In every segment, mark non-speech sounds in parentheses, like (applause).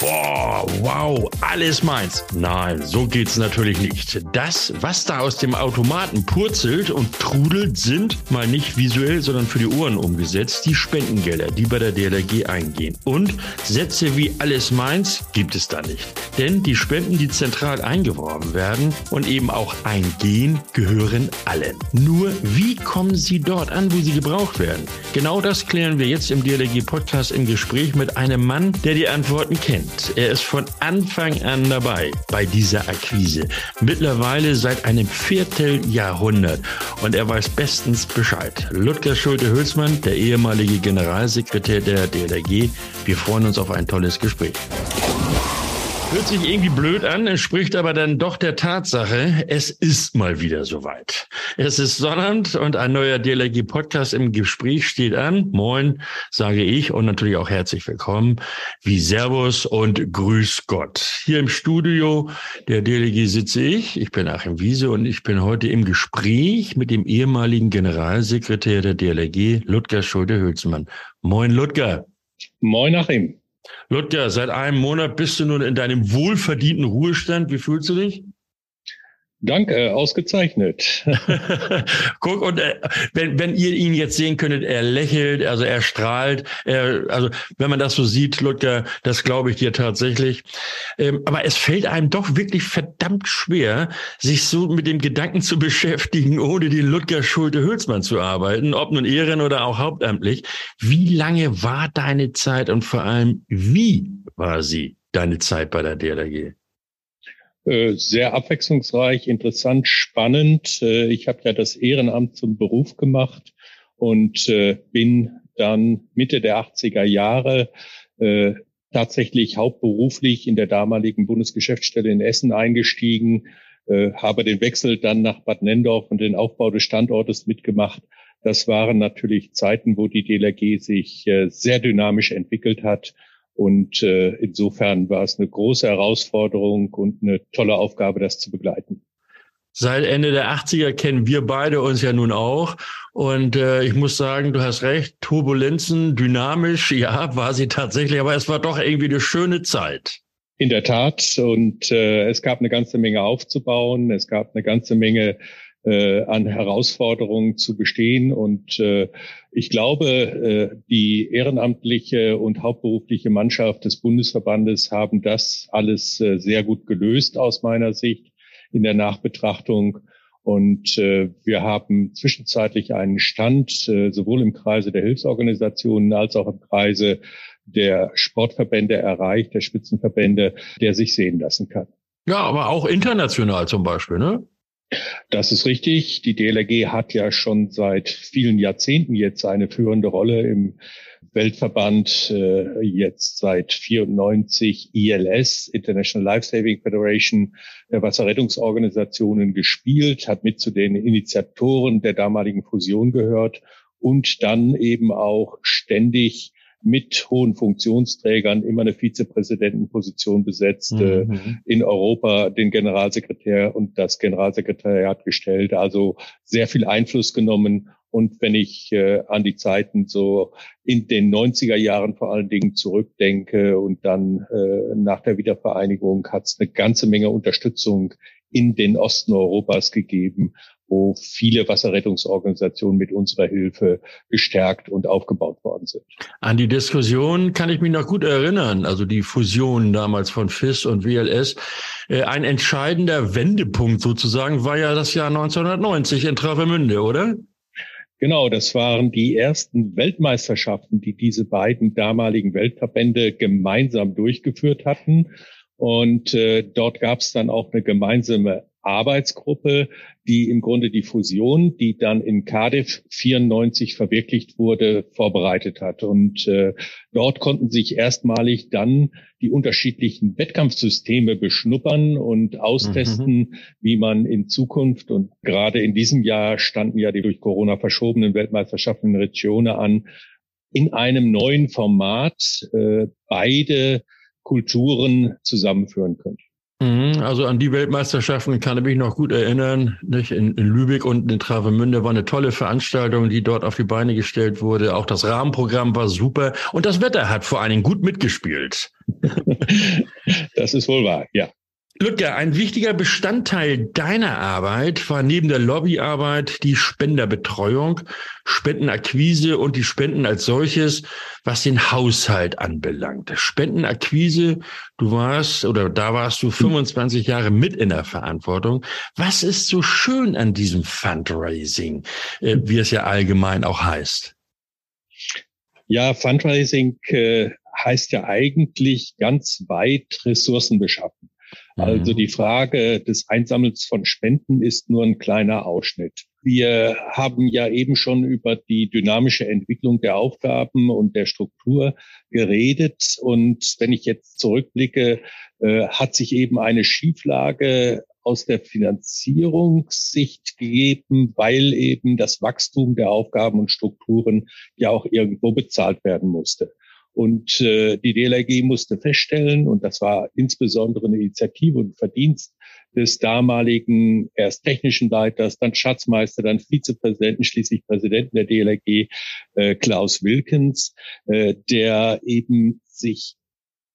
Boah, wow, alles meins. Nein, so geht's natürlich nicht. Das, was da aus dem Automaten purzelt und trudelt, sind mal nicht visuell, sondern für die Ohren umgesetzt, die Spendengelder, die bei der DLRG eingehen. Und Sätze wie alles meins gibt es da nicht. Denn die Spenden, die zentral eingeworben werden und eben auch eingehen, gehören allen. Nur wie kommen sie dort an, wo sie gebraucht werden? Genau das klären wir jetzt im DLRG Podcast im Gespräch mit einem Mann, der die Antworten kennt. Er ist von Anfang an dabei bei dieser Akquise. Mittlerweile seit einem Vierteljahrhundert. Und er weiß bestens Bescheid. Ludger Schulte-Hülsmann, der ehemalige Generalsekretär der DLRG. Wir freuen uns auf ein tolles Gespräch. Hört sich irgendwie blöd an, entspricht aber dann doch der Tatsache, es ist mal wieder soweit. Es ist Sonnabend und ein neuer DLRG-Podcast im Gespräch steht an. Moin, sage ich und natürlich auch herzlich willkommen, wie Servus und Grüß Gott. Hier im Studio der DLRG sitze ich, ich bin Achim Wiese und ich bin heute im Gespräch mit dem ehemaligen Generalsekretär der DLRG, Ludger Schulte-Hülsmann. Moin, Ludger. Moin, Achim. Ludger, seit einem Monat bist du nun in deinem wohlverdienten Ruhestand. Wie fühlst du dich? Danke, ausgezeichnet. (laughs) Guck, und äh, wenn, wenn ihr ihn jetzt sehen könntet, er lächelt, also er strahlt. Er, also wenn man das so sieht, Ludger, das glaube ich dir tatsächlich. Ähm, aber es fällt einem doch wirklich verdammt schwer, sich so mit dem Gedanken zu beschäftigen, ohne den Ludger Schulte-Hülsmann zu arbeiten, ob nun Ehren oder auch hauptamtlich. Wie lange war deine Zeit und vor allem, wie war sie, deine Zeit bei der DLRG? Äh, sehr abwechslungsreich, interessant, spannend. Äh, ich habe ja das Ehrenamt zum Beruf gemacht und äh, bin dann Mitte der 80er Jahre tatsächlich hauptberuflich in der damaligen Bundesgeschäftsstelle in Essen eingestiegen, habe den Wechsel dann nach Bad Nendorf und den Aufbau des Standortes mitgemacht. Das waren natürlich Zeiten, wo die DLRG sich sehr dynamisch entwickelt hat und äh, insofern war es eine große Herausforderung und eine tolle Aufgabe, das zu begleiten. Seit Ende der 80er kennen wir beide uns ja nun auch. Und äh, ich muss sagen, du hast recht, Turbulenzen, dynamisch, ja, war sie tatsächlich, aber es war doch irgendwie eine schöne Zeit. In der Tat. Und äh, es gab eine ganze Menge aufzubauen. Es gab eine ganze Menge äh, an Herausforderungen zu bestehen. Und äh, ich glaube, äh, die ehrenamtliche und hauptberufliche Mannschaft des Bundesverbandes haben das alles äh, sehr gut gelöst aus meiner Sicht in der Nachbetrachtung. Und äh, wir haben zwischenzeitlich einen Stand äh, sowohl im Kreise der Hilfsorganisationen als auch im Kreise der Sportverbände erreicht, der Spitzenverbände, der sich sehen lassen kann. Ja, aber auch international zum Beispiel, ne? Das ist richtig. Die DLRG hat ja schon seit vielen Jahrzehnten jetzt eine führende Rolle im Weltverband, äh, jetzt seit 94 ILS, International Life Saving Federation der Wasserrettungsorganisationen gespielt, hat mit zu den Initiatoren der damaligen Fusion gehört und dann eben auch ständig mit hohen Funktionsträgern immer eine Vizepräsidentenposition besetzt, äh, mhm. in Europa den Generalsekretär und das Generalsekretariat gestellt, also sehr viel Einfluss genommen. Und wenn ich äh, an die Zeiten so in den 90er Jahren vor allen Dingen zurückdenke und dann äh, nach der Wiedervereinigung hat es eine ganze Menge Unterstützung in den Osten Europas gegeben wo viele Wasserrettungsorganisationen mit unserer Hilfe gestärkt und aufgebaut worden sind. An die Diskussion kann ich mich noch gut erinnern, also die Fusion damals von FIS und WLS. Äh, ein entscheidender Wendepunkt sozusagen war ja das Jahr 1990 in Travemünde, oder? Genau, das waren die ersten Weltmeisterschaften, die diese beiden damaligen Weltverbände gemeinsam durchgeführt hatten. Und äh, dort gab es dann auch eine gemeinsame Arbeitsgruppe, die im Grunde die Fusion, die dann in Cardiff 94 verwirklicht wurde, vorbereitet hat. Und äh, dort konnten sich erstmalig dann die unterschiedlichen Wettkampfsysteme beschnuppern und austesten, mhm. wie man in Zukunft und gerade in diesem Jahr standen ja die durch Corona verschobenen Weltmeisterschaften in Regione an, in einem neuen Format äh, beide Kulturen zusammenführen könnte. Mhm, also an die Weltmeisterschaften kann ich mich noch gut erinnern. Nicht? In, in Lübeck und in Travemünde war eine tolle Veranstaltung, die dort auf die Beine gestellt wurde. Auch das Rahmenprogramm war super und das Wetter hat vor allen Dingen gut mitgespielt. (laughs) Das ist wohl wahr, ja. Lutger, ein wichtiger Bestandteil deiner Arbeit war neben der Lobbyarbeit die Spenderbetreuung, Spendenakquise und die Spenden als solches, was den Haushalt anbelangt. Spendenakquise, du warst oder da warst du 25 Jahre mit in der Verantwortung. Was ist so schön an diesem Fundraising, äh, wie es ja allgemein auch heißt? Ja, Fundraising äh, heißt ja eigentlich ganz weit Ressourcen beschaffen. Also mhm. die Frage des Einsammels von Spenden ist nur ein kleiner Ausschnitt. Wir haben ja eben schon über die dynamische Entwicklung der Aufgaben und der Struktur geredet. Und wenn ich jetzt zurückblicke, äh, hat sich eben eine Schieflage aus der Finanzierungssicht gegeben, weil eben das Wachstum der Aufgaben und Strukturen ja auch irgendwo bezahlt werden musste. Und äh, die DLRG musste feststellen, und das war insbesondere eine Initiative und Verdienst des damaligen erst technischen Leiters, dann Schatzmeister, dann Vizepräsidenten, schließlich Präsidenten der DLRG, äh, Klaus Wilkens, äh, der eben sich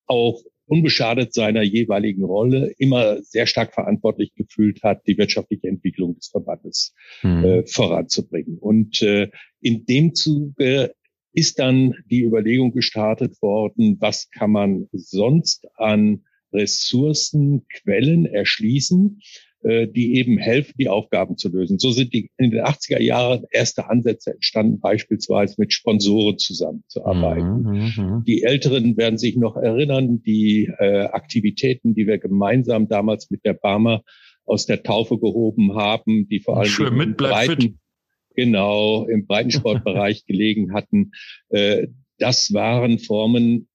auch unbeschadet seiner jeweiligen Rolle immer sehr stark verantwortlich gefühlt hat, die wirtschaftliche Entwicklung des Verbandes mhm. äh, voranzubringen. Und äh, in dem Zuge ist dann die Überlegung gestartet worden, was kann man sonst an Ressourcenquellen erschließen, äh, die eben helfen, die Aufgaben zu lösen. So sind die in den 80er Jahren erste Ansätze entstanden, beispielsweise mit Sponsoren zusammenzuarbeiten. Mhm, mhm, die Älteren werden sich noch erinnern, die äh, Aktivitäten, die wir gemeinsam damals mit der Barmer aus der Taufe gehoben haben, die vor allem Schön mit, breiten, genau im Breitensportbereich (laughs) gelegen hatten. Äh, das waren Formen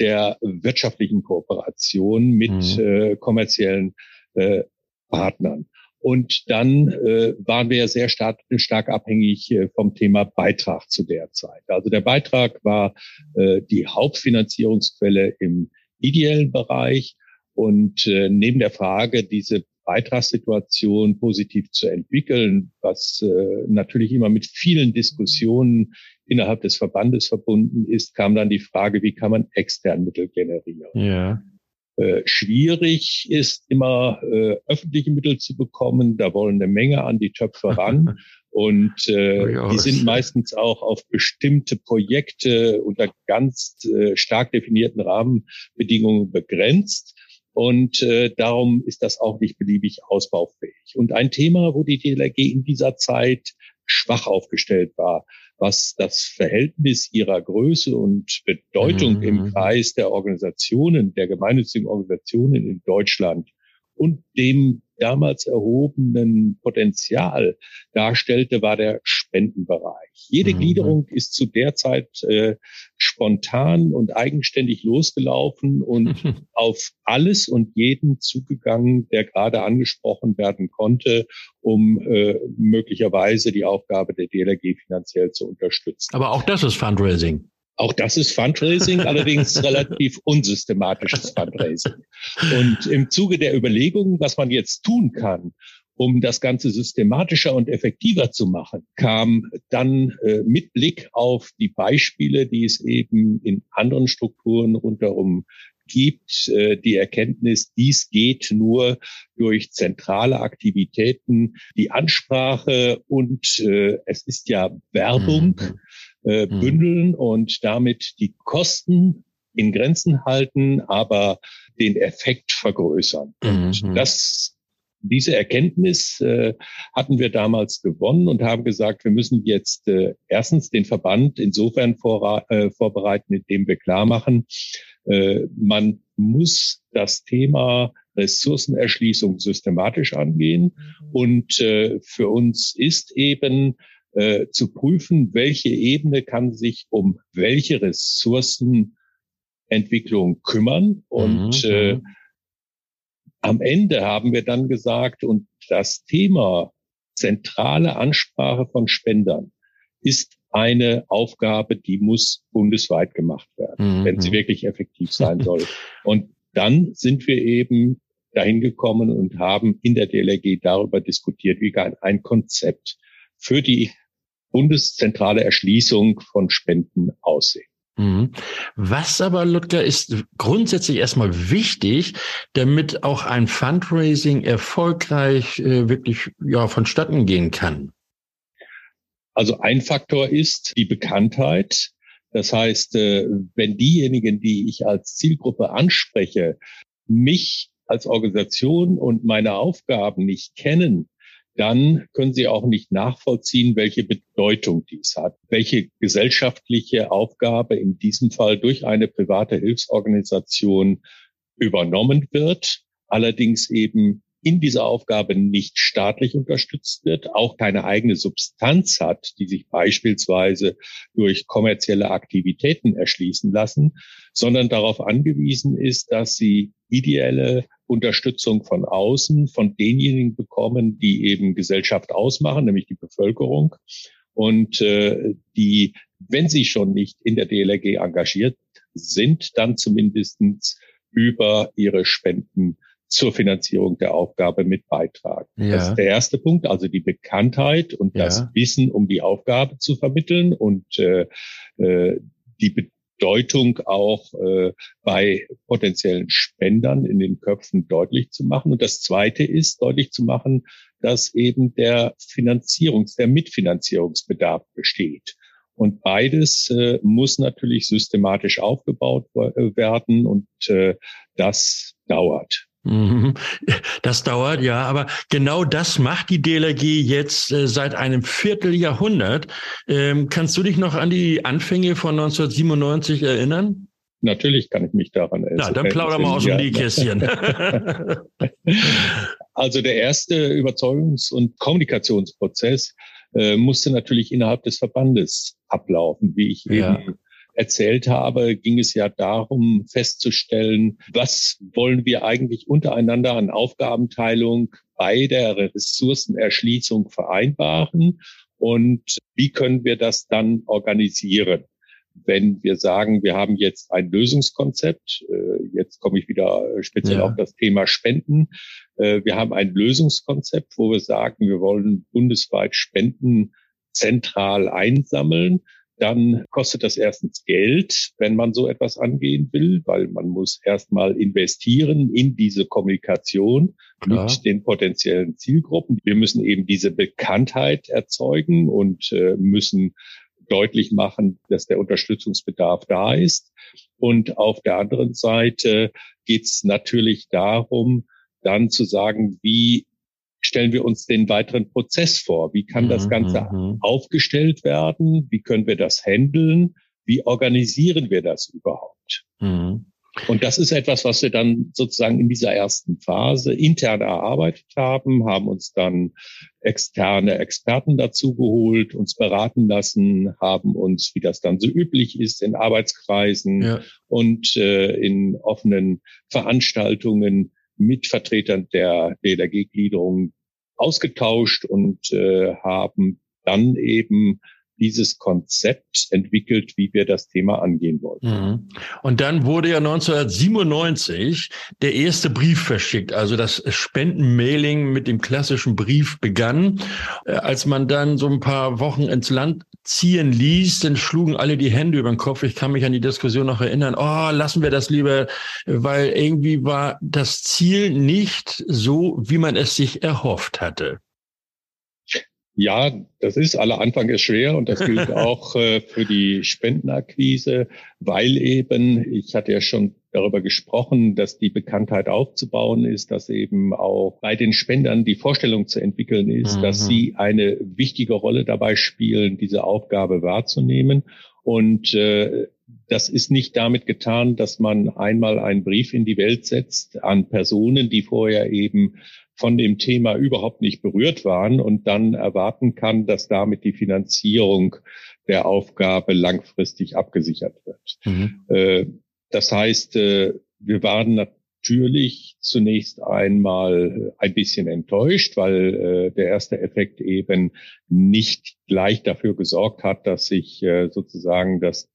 der wirtschaftlichen Kooperation mit mhm. äh, kommerziellen äh, Partnern. Und dann äh, waren wir ja sehr stark, stark abhängig äh, vom Thema Beitrag zu der Zeit. Also der Beitrag war äh, die Hauptfinanzierungsquelle im ideellen Bereich. Und äh, neben der Frage, diese Beitragssituation positiv zu entwickeln, was äh, natürlich immer mit vielen Diskussionen innerhalb des Verbandes verbunden ist, kam dann die Frage, wie kann man extern Mittel generieren? Ja. Äh, schwierig ist immer äh, öffentliche Mittel zu bekommen. Da wollen eine Menge an die Töpfe ran. (laughs) Und äh, die sind meistens auch auf bestimmte Projekte unter ganz äh, stark definierten Rahmenbedingungen begrenzt. Und äh, darum ist das auch nicht beliebig ausbaufähig. Und ein Thema, wo die DLRG in dieser Zeit schwach aufgestellt war, was das Verhältnis ihrer Größe und Bedeutung mhm. im Kreis der Organisationen, der gemeinnützigen Organisationen in Deutschland und dem damals erhobenen Potenzial darstellte, war der Spendenbereich. Jede mhm. Gliederung ist zu der Zeit äh, spontan und eigenständig losgelaufen und (laughs) auf alles und jeden zugegangen, der gerade angesprochen werden konnte, um äh, möglicherweise die Aufgabe der DLRG finanziell zu unterstützen. Aber auch das ist Fundraising. Auch das ist Fundraising, (laughs) allerdings relativ unsystematisches Fundraising. Und im Zuge der Überlegungen, was man jetzt tun kann, um das Ganze systematischer und effektiver zu machen, kam dann äh, mit Blick auf die Beispiele, die es eben in anderen Strukturen rundherum gibt, äh, die Erkenntnis, dies geht nur durch zentrale Aktivitäten, die Ansprache und äh, es ist ja Werbung. Mhm äh, mhm. bündeln und damit die Kosten in Grenzen halten, aber den Effekt vergrößern. Mhm. Und das, diese Erkenntnis äh, hatten wir damals gewonnen und haben gesagt, wir müssen jetzt äh, erstens den Verband insofern vor, äh, vorbereiten, indem wir klar machen, äh, man muss das Thema Ressourcenerschließung systematisch angehen. Mhm. Und äh, für uns ist eben äh, zu prüfen, welche Ebene kann sich um welche Ressourcenentwicklung kümmern. Und mhm. äh, mhm. Am Ende haben wir dann gesagt, und das Thema zentrale Ansprache von Spendern ist eine Aufgabe, die muss bundesweit gemacht werden, mhm. wenn sie wirklich effektiv sein soll. (laughs) Und dann sind wir eben dahin gekommen und haben in der DLRG darüber diskutiert, wie ein Konzept für die bundeszentrale Erschließung von Spenden aussehen. Mhm. Was aber, Ludger, ist grundsätzlich erstmal wichtig, damit auch ein Fundraising erfolgreich äh, wirklich ja, vonstatten gehen kann? Also ein Faktor ist die Bekanntheit. Das heißt, äh, wenn diejenigen, die ich als Zielgruppe anspreche, mich als Organisation und meine Aufgaben nicht kennen, dann können Sie auch nicht nachvollziehen, welche Bedeutung dies hat, welche gesellschaftliche Aufgabe in diesem Fall durch eine private Hilfsorganisation übernommen wird, allerdings eben in dieser Aufgabe nicht staatlich unterstützt wird, auch keine eigene Substanz hat, die sich beispielsweise durch kommerzielle Aktivitäten erschließen lassen, sondern darauf angewiesen ist, dass sie ideelle Unterstützung von außen, von denjenigen bekommen, die eben Gesellschaft ausmachen, nämlich die Bevölkerung. Und äh, die, wenn sie schon nicht in der DLRG engagiert sind, dann zumindestens über ihre Spenden zur Finanzierung der Aufgabe mit beitragen. Ja. Das ist der erste Punkt, also die Bekanntheit und ja. das Wissen, um die Aufgabe zu vermitteln und äh, äh die Bedeutung auch äh, bei potenziellen Spendern in den Köpfen deutlich zu machen. Und das Zweite ist, deutlich zu machen, dass eben der Finanzierungs-, der Mitfinanzierungsbedarf besteht. Und beides äh, muss natürlich systematisch aufgebaut äh, werden und äh, das dauert. Mhm. Das dauert, ja, aber genau das macht die DLRG jetzt äh, seit einem Vierteljahrhundert. Ähm, kannst du dich noch an die Anfänge von 1997 erinnern? Natürlich kann ich mich daran erinnern. Na, dann plauder mal aus dem Nähkästchen. (laughs) also der erste Überzeugungs- und Kommunikationsprozess äh, musste natürlich innerhalb des Verbandes ablaufen, wie ich ja. eben erzählt habe, ging es ja darum festzustellen, was wollen wir eigentlich untereinander an Aufgabenteilung bei der Ressourcenerschließung vereinbaren und wie können wir das dann organisieren wenn wir sagen, wir haben jetzt ein Lösungskonzept, äh, jetzt komme ich wieder speziell ja. auf das Thema Spenden, äh, wir haben ein Lösungskonzept, wo wir sagen, wir wollen bundesweit Spenden zentral einsammeln dann kostet das erstens Geld, wenn man so etwas angehen will, weil man muss erstmal investieren in diese Kommunikation Klar. mit den potenziellen Zielgruppen. Wir müssen eben diese Bekanntheit erzeugen und äh, müssen deutlich machen, dass der Unterstützungsbedarf da ist. Und auf der anderen Seite geht es natürlich darum, dann zu sagen, wie stellen wir uns den weiteren Prozess vor? Wie kann das mhm, Ganze mhm. aufgestellt werden? Wie können wir das handeln? Wie organisieren wir das überhaupt? Mhm. Und das ist etwas, was wir dann sozusagen in dieser ersten Phase intern erarbeitet haben, haben uns dann externe Experten dazu geholt, uns beraten lassen, haben uns, wie das dann so üblich ist, in Arbeitskreisen ja. und äh, in offenen Veranstaltungen mit Vertretern der DLRG-Gliederung ausgetauscht und äh, haben dann eben dieses Konzept entwickelt, wie wir das Thema angehen wollen. Mhm. Und dann wurde ja 1997 der erste Brief verschickt, also das Spendenmailing mit dem klassischen Brief begann. Äh, als man dann so ein paar Wochen ins Land ziehen ließ, dann schlugen alle die Hände über den Kopf. Ich kann mich an die Diskussion noch erinnern. Oh, lassen wir das lieber, weil irgendwie war das Ziel nicht so, wie man es sich erhofft hatte. Ja, das ist, aller Anfang ist schwer und das gilt (laughs) auch äh, für die Spendenakquise, weil eben, ich hatte ja schon darüber gesprochen, dass die Bekanntheit aufzubauen ist, dass eben auch bei den Spendern die Vorstellung zu entwickeln ist, mhm. dass sie eine wichtige Rolle dabei spielen, diese Aufgabe wahrzunehmen. Und äh, das ist nicht damit getan, dass man einmal einen Brief in die Welt setzt an Personen, die vorher eben von dem Thema überhaupt nicht berührt waren und dann erwarten kann, dass damit die Finanzierung der Aufgabe langfristig abgesichert wird. Mhm. Äh, das heißt, äh, wir waren natürlich zunächst einmal ein bisschen enttäuscht, weil äh, der erste Effekt eben nicht gleich dafür gesorgt hat, dass sich sozusagen das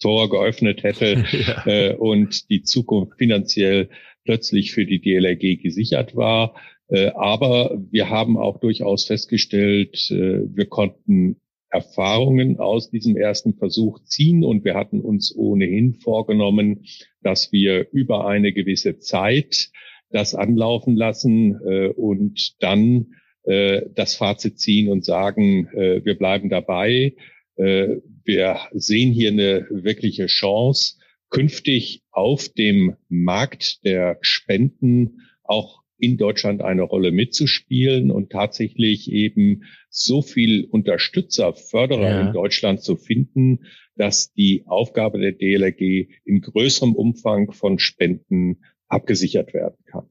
Tor geöffnet hätte (laughs) ja. und die Zukunft finanziell plötzlich für die DLRG gesichert war. Äh, aber wir haben auch durchaus festgestellt, äh, wir konnten Erfahrungen aus diesem ersten Versuch ziehen und wir hatten uns ohnehin vorgenommen, dass wir über eine gewisse Zeit das anlaufen lassen äh, und dann das Fazit ziehen und sagen, wir bleiben dabei. wir sehen hier eine wirkliche Chance, künftig auf dem Markt der Spenden auch in Deutschland eine Rolle mitzuspielen und tatsächlich eben so viel Unterstützer, Förderer ja. in Deutschland zu finden, dass die Aufgabe der DLRG in größerem Umfang von Spenden abgesichert werden kann.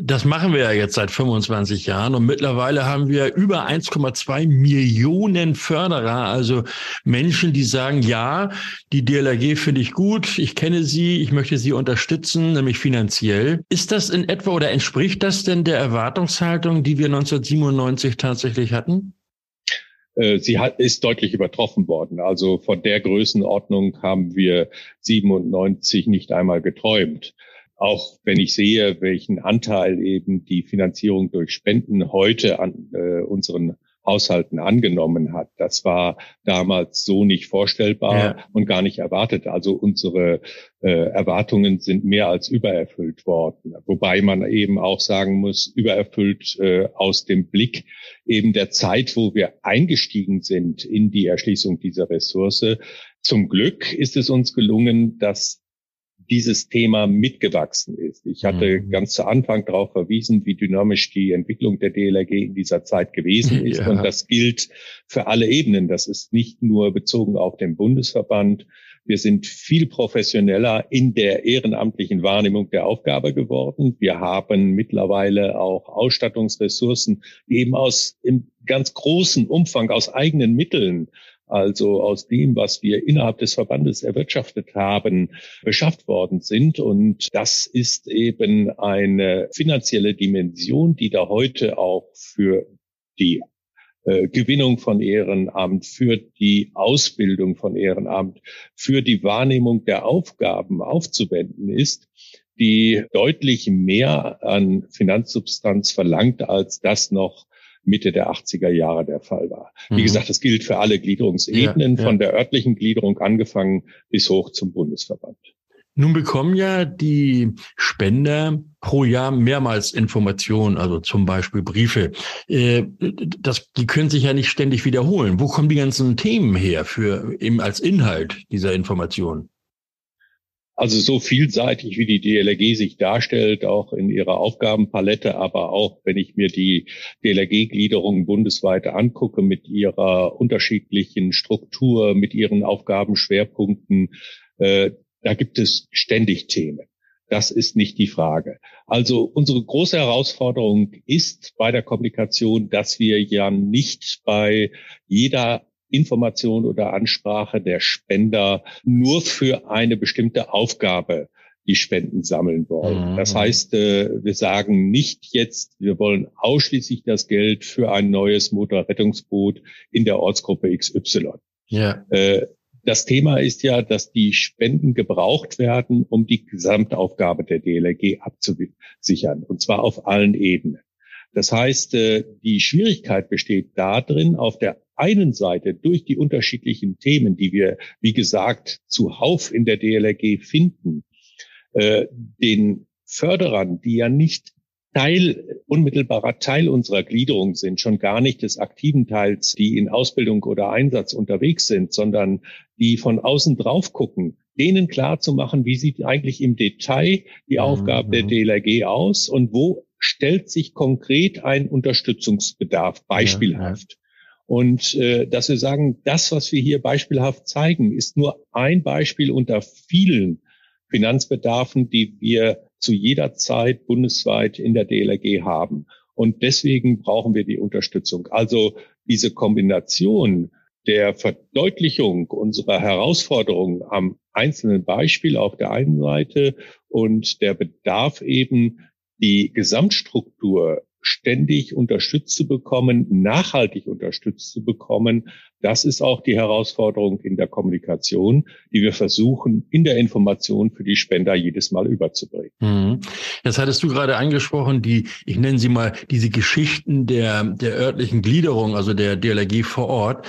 Das machen wir ja jetzt seit 25 Jahren und mittlerweile haben wir über 1,2 Millionen Förderer, also Menschen, die sagen, ja, die DLRG finde ich gut, ich kenne sie, ich möchte sie unterstützen, nämlich finanziell. Ist das in etwa oder entspricht das denn der Erwartungshaltung, die wir 1997 tatsächlich hatten? Äh, sie hat, ist deutlich übertroffen worden. Also von der Größenordnung haben wir 97 nicht einmal geträumt auch wenn ich sehe, welchen Anteil eben die Finanzierung durch Spenden heute an äh, unseren Haushalten angenommen hat. Das war damals so nicht vorstellbar ja. und gar nicht erwartet. Also unsere äh, Erwartungen sind mehr als übererfüllt worden. Wobei man eben auch sagen muss, übererfüllt äh, aus dem Blick eben der Zeit, wo wir eingestiegen sind in die Erschließung dieser Ressource. Zum Glück ist es uns gelungen, dass dieses Thema mitgewachsen ist. Ich hatte mhm. ganz zu Anfang darauf verwiesen, wie dynamisch die Entwicklung der DLRG in dieser Zeit gewesen (laughs) ist. Ja. Und das gilt für alle Ebenen. Das ist nicht nur bezogen auf den Bundesverband. Wir sind viel professioneller in der ehrenamtlichen Wahrnehmung der Aufgabe geworden. Wir haben mittlerweile auch Ausstattungsressourcen, die eben aus im ganz großen Umfang aus eigenen Mitteln also aus dem, was wir innerhalb des Verbandes erwirtschaftet haben, beschafft worden sind. Und das ist eben eine finanzielle Dimension, die da heute auch für die äh, Gewinnung von Ehrenamt, für die Ausbildung von Ehrenamt, für die Wahrnehmung der Aufgaben aufzuwenden ist, die deutlich mehr an Finanzsubstanz verlangt, als das noch Mitte der 80er Jahre der Fall war. Wie mhm. gesagt, das gilt für alle Gliederungsebenen, ja, ja. von der örtlichen Gliederung angefangen bis hoch zum Bundesverband. Nun bekommen ja die Spender pro Jahr mehrmals Informationen, also zum Beispiel Briefe. Äh, das, die können sich ja nicht ständig wiederholen. Wo kommen die ganzen Themen her für eben als Inhalt dieser Informationen? Also so vielseitig, wie die DLRG sich darstellt, auch in ihrer Aufgabenpalette, aber auch wenn ich mir die DLRG-Gliederung bundesweit angucke mit ihrer unterschiedlichen Struktur, mit ihren Aufgabenschwerpunkten, äh, da gibt es ständig Themen. Das ist nicht die Frage. Also unsere große Herausforderung ist bei der Kommunikation, dass wir ja nicht bei jeder Information oder Ansprache der Spender nur für eine bestimmte Aufgabe die Spenden sammeln wollen. Mhm. Das heißt, äh, wir sagen nicht jetzt, wir wollen ausschließlich das Geld für ein neues Motorrettungsboot in der Ortsgruppe XY. Ja. Äh, das Thema ist ja, dass die Spenden gebraucht werden, um die Gesamtaufgabe der DLRG abzusichern, und zwar auf allen Ebenen. Das heißt, äh, die Schwierigkeit besteht darin, auf der einen Seite durch die unterschiedlichen Themen, die wir, wie gesagt, zuhauf in der DLRG finden, äh, den Förderern, die ja nicht Teil, unmittelbarer Teil unserer Gliederung sind, schon gar nicht des aktiven Teils, die in Ausbildung oder Einsatz unterwegs sind, sondern die von außen drauf gucken, denen klar zu machen, wie sieht eigentlich im Detail die Aufgabe der mhm. DLRG aus und wo stellt sich konkret ein Unterstützungsbedarf beispielhaft. Und äh, dass wir sagen, das, was wir hier beispielhaft zeigen, ist nur ein Beispiel unter vielen Finanzbedarfen, die wir zu jeder Zeit bundesweit in der DLRG haben. Und deswegen brauchen wir die Unterstützung. Also diese Kombination der Verdeutlichung unserer Herausforderungen am einzelnen Beispiel auf der einen Seite und der Bedarf eben, die Gesamtstruktur ständig unterstützt zu bekommen, nachhaltig unterstützt zu bekommen, das ist auch die Herausforderung in der Kommunikation, die wir versuchen, in der Information für die Spender jedes Mal überzubringen. Mhm. Das hattest du gerade angesprochen, die, ich nenne sie mal, diese Geschichten der, der örtlichen Gliederung, also der DLRG vor Ort.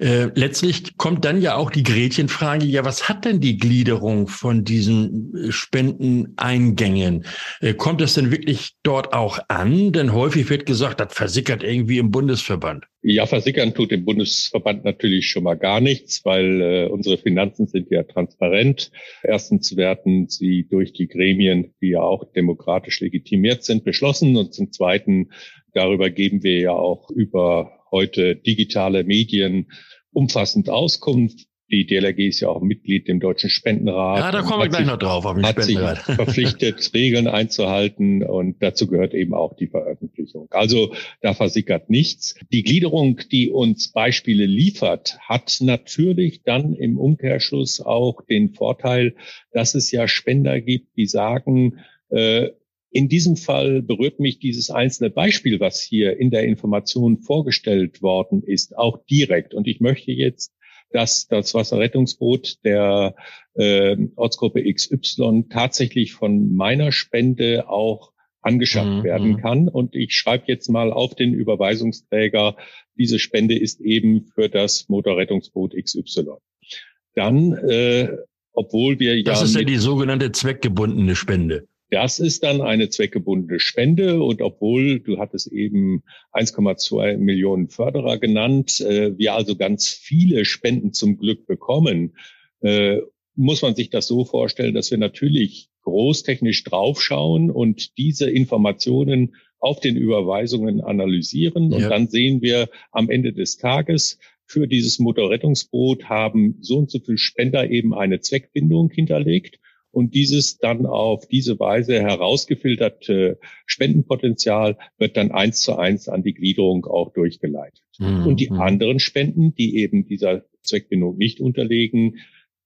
Äh, letztlich kommt dann ja auch die Gretchenfrage, ja, was hat denn die Gliederung von diesen Spendeneingängen? Äh, kommt es denn wirklich dort auch an? Denn häufig wird gesagt, das versickert irgendwie im Bundesverband. Ja, versickern tut im Bundesverband natürlich schon mal gar nichts, weil äh, unsere Finanzen sind ja transparent. Erstens werden sie durch die Gremien, die ja auch demokratisch legitimiert sind, beschlossen. Und zum Zweiten, darüber geben wir ja auch über heute digitale Medien umfassend Auskunft. Die DLRG ist ja auch Mitglied im Deutschen Spendenrat. Ja, da kommen wir gleich noch drauf auf den hat Spendenrat. Sich (laughs) verpflichtet, Regeln einzuhalten und dazu gehört eben auch die Veröffentlichung. Also da versickert nichts. Die Gliederung, die uns Beispiele liefert, hat natürlich dann im Umkehrschluss auch den Vorteil, dass es ja Spender gibt, die sagen, äh, in diesem Fall berührt mich dieses einzelne Beispiel, was hier in der Information vorgestellt worden ist, auch direkt. Und ich möchte jetzt dass das Wasserrettungsboot der äh, Ortsgruppe XY tatsächlich von meiner Spende auch angeschafft mhm. werden mhm. kann. Und ich schreibe jetzt mal auf den Überweisungsträger, diese Spende ist eben für das Motorrettungsboot XY. Dann, äh, obwohl wir ja. Das ist ja die sogenannte zweckgebundene Spende. Das ist dann eine zweckgebundene Spende und obwohl du hattest eben 1,2 Millionen Förderer genannt, äh, wir also ganz viele Spenden zum Glück bekommen, äh, muss man sich das so vorstellen, dass wir natürlich großtechnisch draufschauen und diese Informationen auf den Überweisungen analysieren. Und ja. dann sehen wir am Ende des Tages, für dieses Motorrettungsboot haben so und so viele Spender eben eine Zweckbindung hinterlegt und dieses dann auf diese Weise herausgefilterte Spendenpotenzial wird dann eins zu eins an die Gliederung auch durchgeleitet. Mhm. Und die mhm. anderen Spenden, die eben dieser Zweckbindung nicht unterlegen,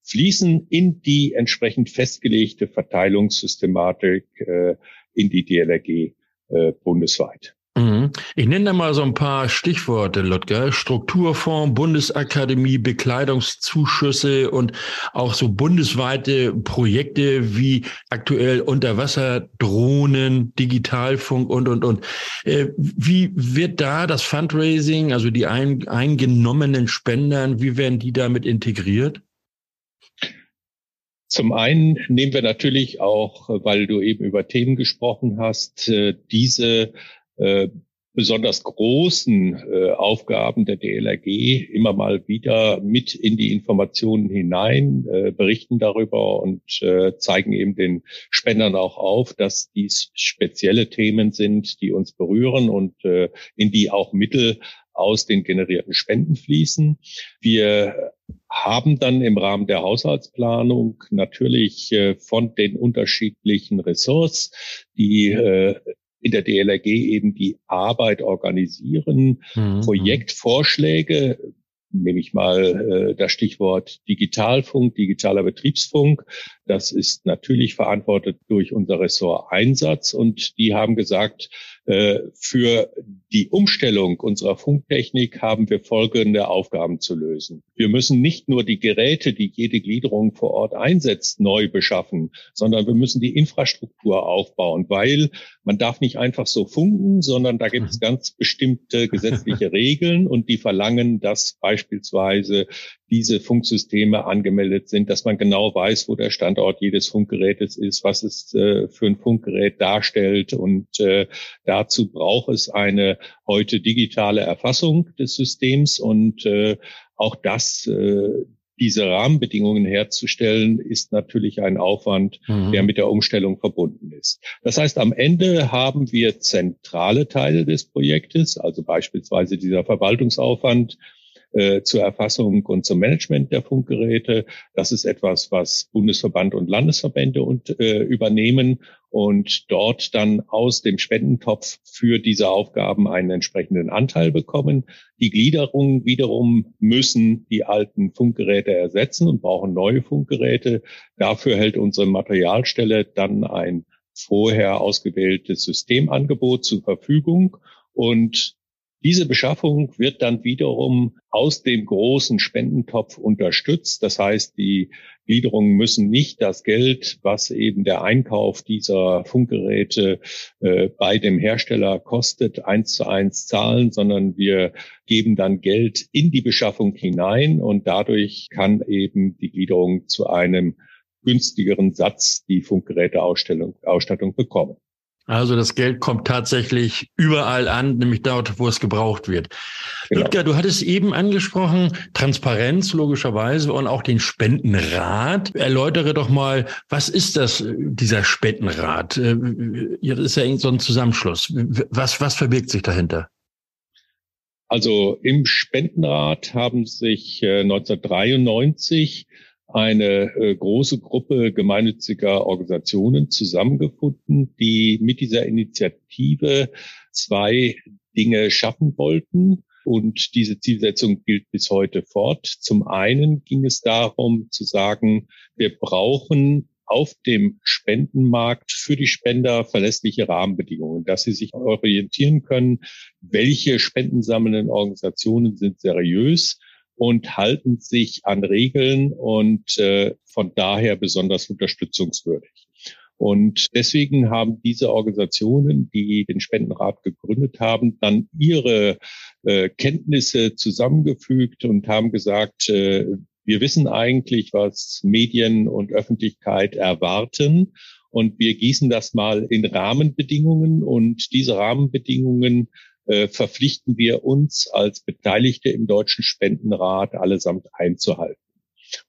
fließen in die entsprechend festgelegte Verteilungssystematik äh, in die DLRG äh, bundesweit. Mhm. Ich nenne da mal so ein paar Stichworte, Lotka. Strukturfonds, Bundesakademie, Bekleidungszuschüsse und auch so bundesweite Projekte wie aktuell Unterwasserdrohnen, Digitalfunk und, und, und. Äh, wie wird da das Fundraising, also die ein, eingenommenen Spendern, wie werden die damit integriert? Zum einen nehmen wir natürlich auch, weil du eben über Themen gesprochen hast, äh, diese äh, besonders großen äh, Aufgaben der DLRG immer mal wieder mit in die Informationen hinein, äh, berichten darüber und äh, zeigen eben den Spendern auch auf, dass dies spezielle Themen sind, die uns berühren und äh, in die auch Mittel aus den generierten Spenden fließen. Wir haben dann im Rahmen der Haushaltsplanung natürlich äh, von den unterschiedlichen Ressorts, die äh, in der DLRG eben die Arbeit organisieren, mhm. Projektvorschläge, nehme ich mal äh, das Stichwort Digitalfunk, digitaler Betriebsfunk. Das ist natürlich verantwortet durch unser Ressort Einsatz und die haben gesagt, für die Umstellung unserer Funktechnik haben wir folgende Aufgaben zu lösen. Wir müssen nicht nur die Geräte, die jede Gliederung vor Ort einsetzt, neu beschaffen, sondern wir müssen die Infrastruktur aufbauen, weil man darf nicht einfach so funken, sondern da gibt es mhm. ganz bestimmte gesetzliche (laughs) Regeln und die verlangen, dass beispielsweise diese Funksysteme angemeldet sind, dass man genau weiß, wo der Standort jedes Funkgerätes ist, was es äh, für ein Funkgerät darstellt. Und äh, dazu braucht es eine heute digitale Erfassung des Systems und äh, auch das, äh, diese Rahmenbedingungen herzustellen, ist natürlich ein Aufwand, mhm. der mit der Umstellung verbunden ist. Das heißt, am Ende haben wir zentrale Teile des Projektes, also beispielsweise dieser Verwaltungsaufwand, äh, zur Erfassung und zum Management der Funkgeräte. Das ist etwas, was Bundesverband und Landesverbände und, äh, übernehmen und dort dann aus dem Spendentopf für diese Aufgaben einen entsprechenden Anteil bekommen. Die Gliederungen wiederum müssen die alten Funkgeräte ersetzen und brauchen neue Funkgeräte. Dafür hält unsere Materialstelle dann ein vorher ausgewähltes Systemangebot zur Verfügung und diese Beschaffung wird dann wiederum aus dem großen Spendentopf unterstützt. Das heißt, die Gliederungen müssen nicht das Geld, was eben der Einkauf dieser Funkgeräte äh, bei dem Hersteller kostet, eins zu eins zahlen, sondern wir geben dann Geld in die Beschaffung hinein und dadurch kann eben die Gliederung zu einem günstigeren Satz die Funkgeräteausstattung bekommen. Also das Geld kommt tatsächlich überall an, nämlich dort, wo es gebraucht wird. Genau. Ludger, du hattest eben angesprochen, Transparenz logischerweise und auch den Spendenrat. Erläutere doch mal, was ist das, dieser Spendenrat? Äh, das ist ja so ein Zusammenschluss. Was, was verbirgt sich dahinter? Also im Spendenrat haben sich 1993 äh, eine äh, große Gruppe gemeinnütziger Organisationen zusammengefunden, die mit dieser Initiative zwei Dinge schaffen wollten. Und diese Zielsetzung gilt bis heute fort. Zum einen ging es darum zu sagen, wir brauchen auf dem Spendenmarkt für die Spender verlässliche Rahmenbedingungen, dass sie sich orientieren können, welche spendensammelnden Organisationen sind seriös und halten sich an Regeln und äh, von daher besonders unterstützungswürdig. Und deswegen haben diese Organisationen, die den Spendenrat gegründet haben, dann ihre äh, Kenntnisse zusammengefügt und haben gesagt, äh, wir wissen eigentlich, was Medien und Öffentlichkeit erwarten. Und wir gießen das mal in Rahmenbedingungen. Und diese Rahmenbedingungen äh, verpflichten wir uns als Beteiligte im Deutschen Spendenrat allesamt einzuhalten.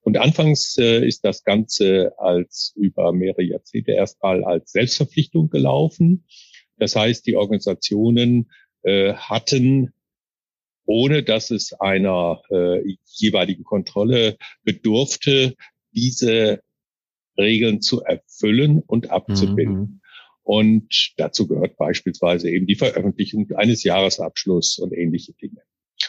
Und anfangs äh, ist das Ganze als über mehrere Jahrzehnte erstmal als Selbstverpflichtung gelaufen. Das heißt, die Organisationen äh, hatten, ohne dass es einer äh, jeweiligen Kontrolle bedurfte, diese Regeln zu erfüllen und abzubilden. Mhm. Und dazu gehört beispielsweise eben die Veröffentlichung eines Jahresabschlusses und ähnliche Dinge.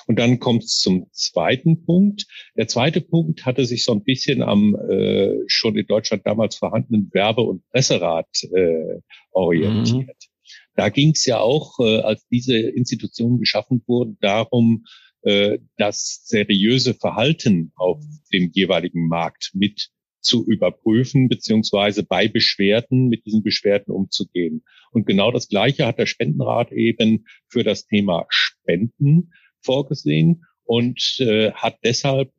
Und dann kommt es zum zweiten Punkt. Der zweite Punkt hatte sich so ein bisschen am äh, schon in Deutschland damals vorhandenen Werbe- und Presserat äh, orientiert. Mhm. Da ging es ja auch, äh, als diese Institutionen geschaffen wurden, darum, äh, das seriöse Verhalten auf dem jeweiligen Markt mit zu überprüfen, beziehungsweise bei Beschwerden mit diesen Beschwerden umzugehen. Und genau das Gleiche hat der Spendenrat eben für das Thema Spenden vorgesehen und äh, hat deshalb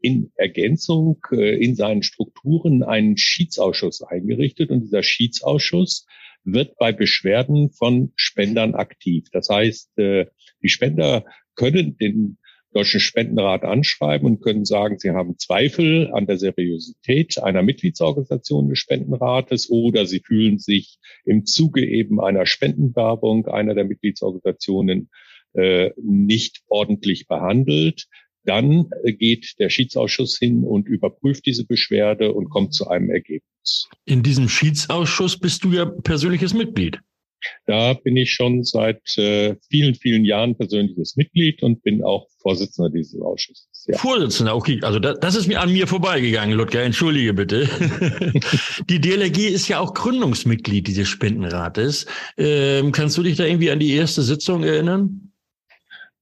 in Ergänzung äh, in seinen Strukturen einen Schiedsausschuss eingerichtet. Und dieser Schiedsausschuss wird bei Beschwerden von Spendern aktiv. Das heißt, äh, die Spender können den Deutschen Spendenrat anschreiben und können sagen, sie haben Zweifel an der Seriosität einer Mitgliedsorganisation des Spendenrates oder sie fühlen sich im Zuge eben einer Spendenwerbung einer der Mitgliedsorganisationen äh, nicht ordentlich behandelt. Dann geht der Schiedsausschuss hin und überprüft diese Beschwerde und kommt zu einem Ergebnis. In diesem Schiedsausschuss bist du ja persönliches Mitglied. Da bin ich schon seit äh, vielen, vielen Jahren persönliches Mitglied und bin auch Vorsitzender dieses Ausschusses. Ja. Vorsitzender, okay. Also das, das ist mir an mir vorbeigegangen, Ludger. Entschuldige bitte. (laughs) die DLRG ist ja auch Gründungsmitglied dieses Spendenrates. Ähm, kannst du dich da irgendwie an die erste Sitzung erinnern?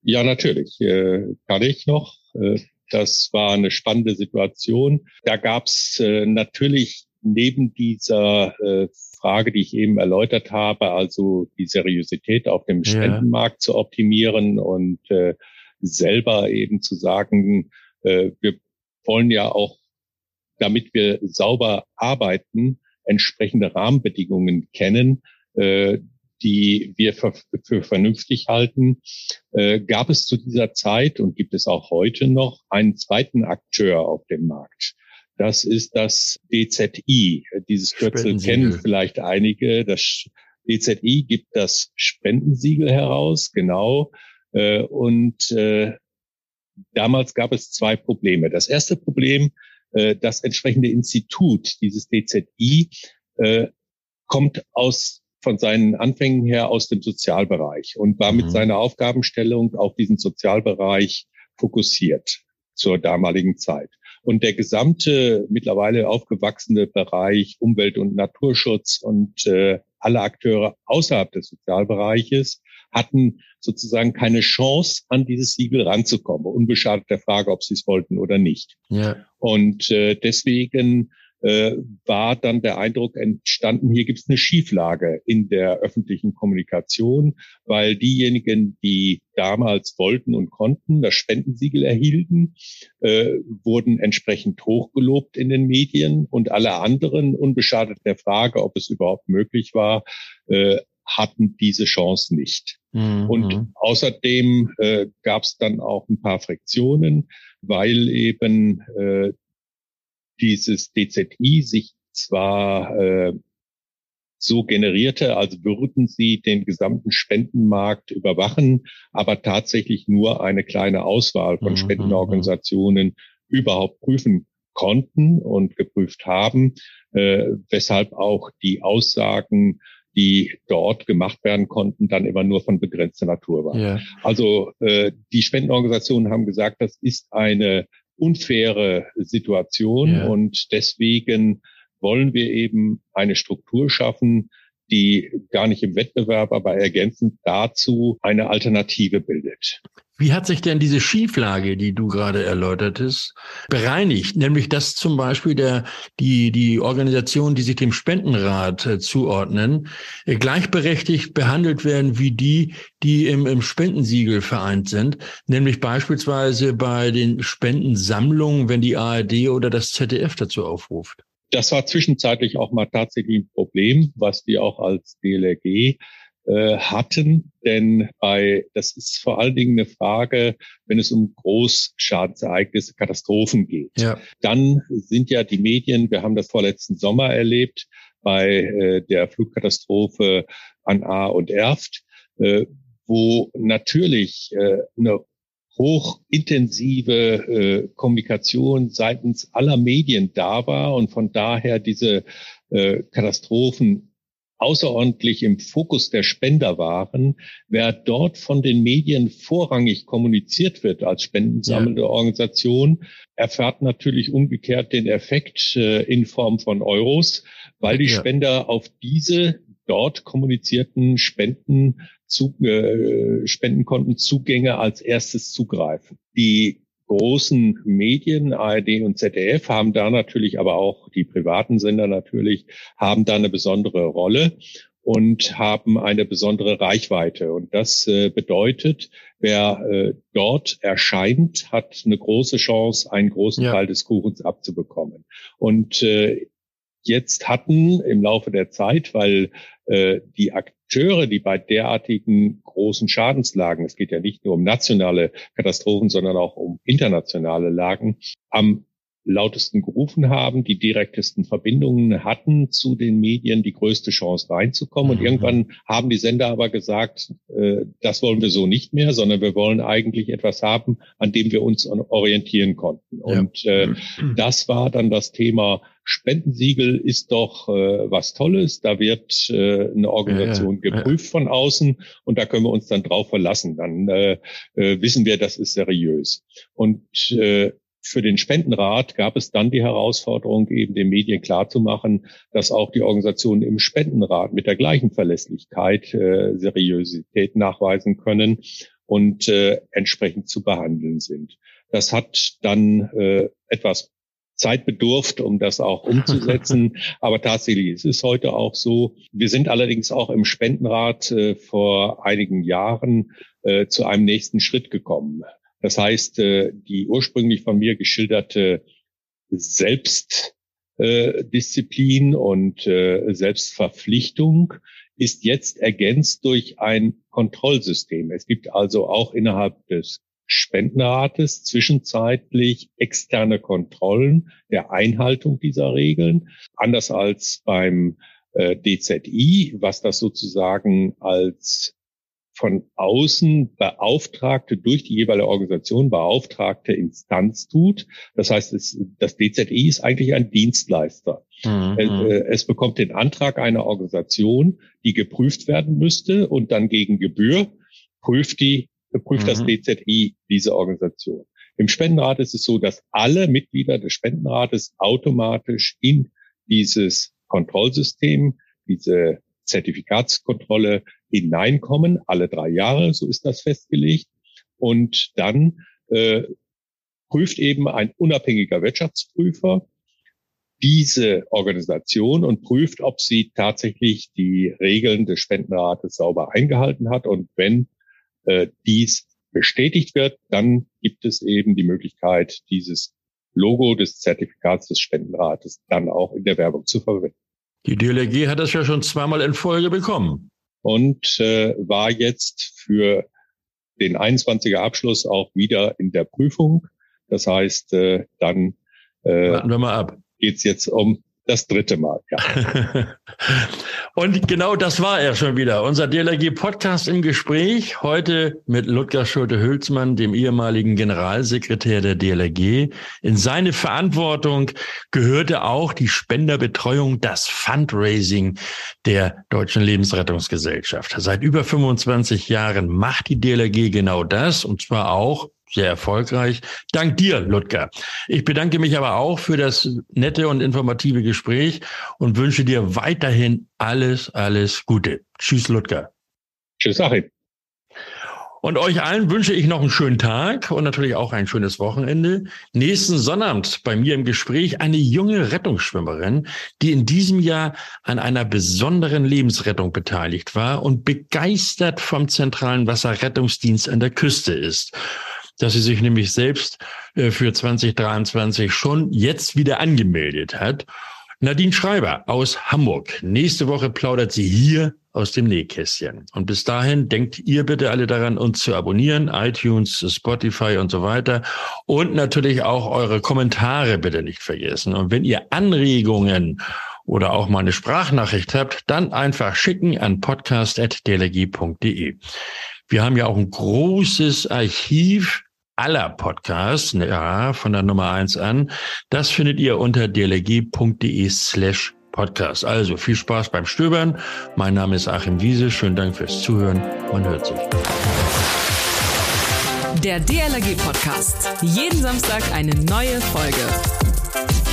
Ja, natürlich. Äh, kann ich noch. Äh, das war eine spannende Situation. Da gab es äh, natürlich neben dieser äh, Frage, die ich eben erläutert habe, also die Seriosität auf dem Spendenmarkt ja. zu optimieren und äh, selber eben zu sagen, äh, wir wollen ja auch, damit wir sauber arbeiten, entsprechende Rahmenbedingungen kennen, äh, die wir für, für vernünftig halten, äh, gab es zu dieser Zeit und gibt es auch heute noch einen zweiten Akteur auf dem Markt. Das ist das DZI. Dieses Kürzel kennen vielleicht einige. Das DZI gibt das Spendensiegel heraus, genau. Äh, und äh, damals gab es zwei Probleme. Das erste Problem, äh, das entsprechende Institut, dieses DZI, kommt aus von seinen Anfängen her aus dem Sozialbereich und war mit mhm. seiner Aufgabenstellung auf diesen Sozialbereich fokussiert zur damaligen Zeit. Und der gesamte mittlerweile aufgewachsene Bereich Umwelt- und Naturschutz und äh, alle Akteure außerhalb des Sozialbereiches hatten sozusagen keine Chance, an dieses Siegel ranzukommen, unbeschadet der Frage, ob sie es wollten oder nicht. Ja. Und äh, deswegen äh, war dann der Eindruck entstanden, hier gibt es eine Schieflage in der öffentlichen Kommunikation, weil diejenigen, die damals wollten und konnten, das Spendensiegel erhielten, äh, wurden entsprechend hochgelobt in den Medien und alle anderen, unbeschadet der Frage, ob es überhaupt möglich war, äh, hatten diese Chance nicht. Mhm. Und außerdem äh, gab es dann auch ein paar Friktionen, weil eben äh, dieses DZI sich zwar äh, so generierte, als würden sie den gesamten Spendenmarkt überwachen, aber tatsächlich nur eine kleine Auswahl von mhm, Spendenorganisationen überhaupt prüfen konnten und geprüft haben, äh, weshalb auch die Aussagen, die dort gemacht werden konnten, dann immer nur von begrenzter Natur waren. Ja. Also äh, die Spendenorganisationen haben gesagt, das ist eine unfaire Situation ja. und deswegen wollen wir eben eine Struktur schaffen, die gar nicht im Wettbewerb, aber ergänzend dazu eine Alternative bildet. Wie hat sich denn diese Schieflage, die du gerade erläutertest, bereinigt? Nämlich, dass zum Beispiel der, die, die Organisationen, die sich dem Spendenrat äh, zuordnen, äh, gleichberechtigt behandelt werden wie die, die im, im Spendensiegel vereint sind. Nämlich beispielsweise bei den Spendensammlungen, wenn die ARD oder das ZDF dazu aufruft. Das war zwischenzeitlich auch mal tatsächlich ein Problem, was wir auch als DLRG äh, hatten. Denn bei, das ist vor allen Dingen eine Frage, wenn es um Großschadensereignisse, Katastrophen geht. Ja. Dann sind ja die Medien, wir haben das vorletzten Sommer erlebt, bei äh, der Flugkatastrophe an A und Erft, äh, wo natürlich äh, eine hochintensive äh, Kommunikation seitens aller Medien da war und von daher diese äh, Katastrophen außerordentlich im Fokus der Spender waren, wer dort von den Medien vorrangig kommuniziert wird als spendensammelnde ja. Organisation, erfährt natürlich umgekehrt den Effekt äh, in Form von Euros, weil die ja. Spender auf diese dort kommunizierten Spenden zu, äh, Spendenkontenzugänge als erstes zugreifen. Die großen Medien, ARD und ZDF, haben da natürlich, aber auch die privaten Sender natürlich, haben da eine besondere Rolle und haben eine besondere Reichweite. Und das äh, bedeutet, wer äh, dort erscheint, hat eine große Chance, einen großen ja. Teil des Kuchens abzubekommen. Und äh, jetzt hatten im Laufe der Zeit, weil äh, die Akteure, die bei derartigen großen Schadenslagen, es geht ja nicht nur um nationale Katastrophen, sondern auch um internationale Lagen, am lautesten gerufen haben, die direktesten Verbindungen hatten zu den Medien, die größte Chance reinzukommen. Und irgendwann haben die Sender aber gesagt, äh, das wollen wir so nicht mehr, sondern wir wollen eigentlich etwas haben, an dem wir uns orientieren konnten. Ja. Und äh, mhm. das war dann das Thema Spendensiegel ist doch äh, was Tolles. Da wird äh, eine Organisation ja, ja, geprüft von außen und da können wir uns dann drauf verlassen. Dann äh, äh, wissen wir, das ist seriös. Und äh, für den Spendenrat gab es dann die Herausforderung, eben den Medien klarzumachen, dass auch die Organisationen im Spendenrat mit der gleichen Verlässlichkeit äh, Seriosität nachweisen können und äh, entsprechend zu behandeln sind. Das hat dann äh, etwas Zeit bedurft, um das auch umzusetzen. (laughs) Aber tatsächlich es ist heute auch so. Wir sind allerdings auch im Spendenrat äh, vor einigen Jahren äh, zu einem nächsten Schritt gekommen. Das heißt, äh, die ursprünglich von mir geschilderte Selbstdisziplin und äh, Selbstverpflichtung ist jetzt ergänzt durch ein Kontrollsystem. Es gibt also auch innerhalb des Spendenrates zwischenzeitlich externe Kontrollen der Einhaltung dieser Regeln. Anders als beim äh, DZI, was das sozusagen als von außen beauftragte, durch die jeweilige Organisation beauftragte Instanz tut. Das heißt, es, das DZI ist eigentlich ein Dienstleister. Mhm. Es, äh, es bekommt den Antrag einer Organisation, die geprüft werden müsste und dann gegen Gebühr prüft die, prüft mhm. das DZI diese Organisation. Im Spendenrat ist es so, dass alle Mitglieder des Spendenrates automatisch in dieses Kontrollsystem, diese Zertifikatskontrolle hineinkommen, alle drei Jahre, so ist das festgelegt. Und dann äh, prüft eben ein unabhängiger Wirtschaftsprüfer diese Organisation und prüft, ob sie tatsächlich die Regeln des Spendenrates sauber eingehalten hat. Und wenn äh, dies bestätigt wird, dann gibt es eben die Möglichkeit, dieses Logo des Zertifikats des Spendenrates dann auch in der Werbung zu verwenden. Die DLRG hat das ja schon zweimal in Folge bekommen. Und äh, war jetzt für den 21er Abschluss auch wieder in der Prüfung. Das heißt, äh, dann äh, warten wir mal ab. Geht's jetzt um das dritte Mal, ja. (laughs) Und genau das war er schon wieder. Unser DLRG-Podcast im Gespräch. Heute mit Ludger Schulte-Hülsmann, dem ehemaligen Generalsekretär der DLRG. In seine Verantwortung gehörte auch die Spenderbetreuung, das Fundraising der Deutschen Lebensrettungsgesellschaft. Seit über 25 Jahren macht die DLRG genau das und zwar auch sehr erfolgreich. Dank dir, Ludger. Ich bedanke mich aber auch für das nette und informative Gespräch und wünsche dir weiterhin alles, alles Gute. Tschüss, Ludger. Tschüss, Achim. Und euch allen wünsche ich noch einen schönen Tag und natürlich auch ein schönes Wochenende. Nächsten Sonnabend bei mir im Gespräch eine junge Rettungsschwimmerin, die in diesem Jahr an einer besonderen Lebensrettung beteiligt war und begeistert vom zentralen Wasserrettungsdienst an der Küste ist dass sie sich nämlich selbst äh, für 2023 schon jetzt wieder angemeldet hat. Nadine Schreiber aus Hamburg. Nächste Woche plaudert sie hier aus dem Nähkästchen. Und bis dahin denkt ihr bitte alle daran, uns zu abonnieren, iTunes, Spotify und so weiter. Und natürlich auch eure Kommentare bitte nicht vergessen. Und wenn ihr Anregungen oder auch mal eine Sprachnachricht habt, dann einfach schicken an podcast.delegie.de. Wir haben ja auch ein großes Archiv aller Podcasts, ja, von der Nummer eins an. Das findet ihr unter dlg.de slash Podcast. Also viel Spaß beim Stöbern. Mein Name ist Achim Wiese. Schönen Dank fürs Zuhören. Man hört sich. Der DLRG Podcast. Jeden Samstag eine neue Folge.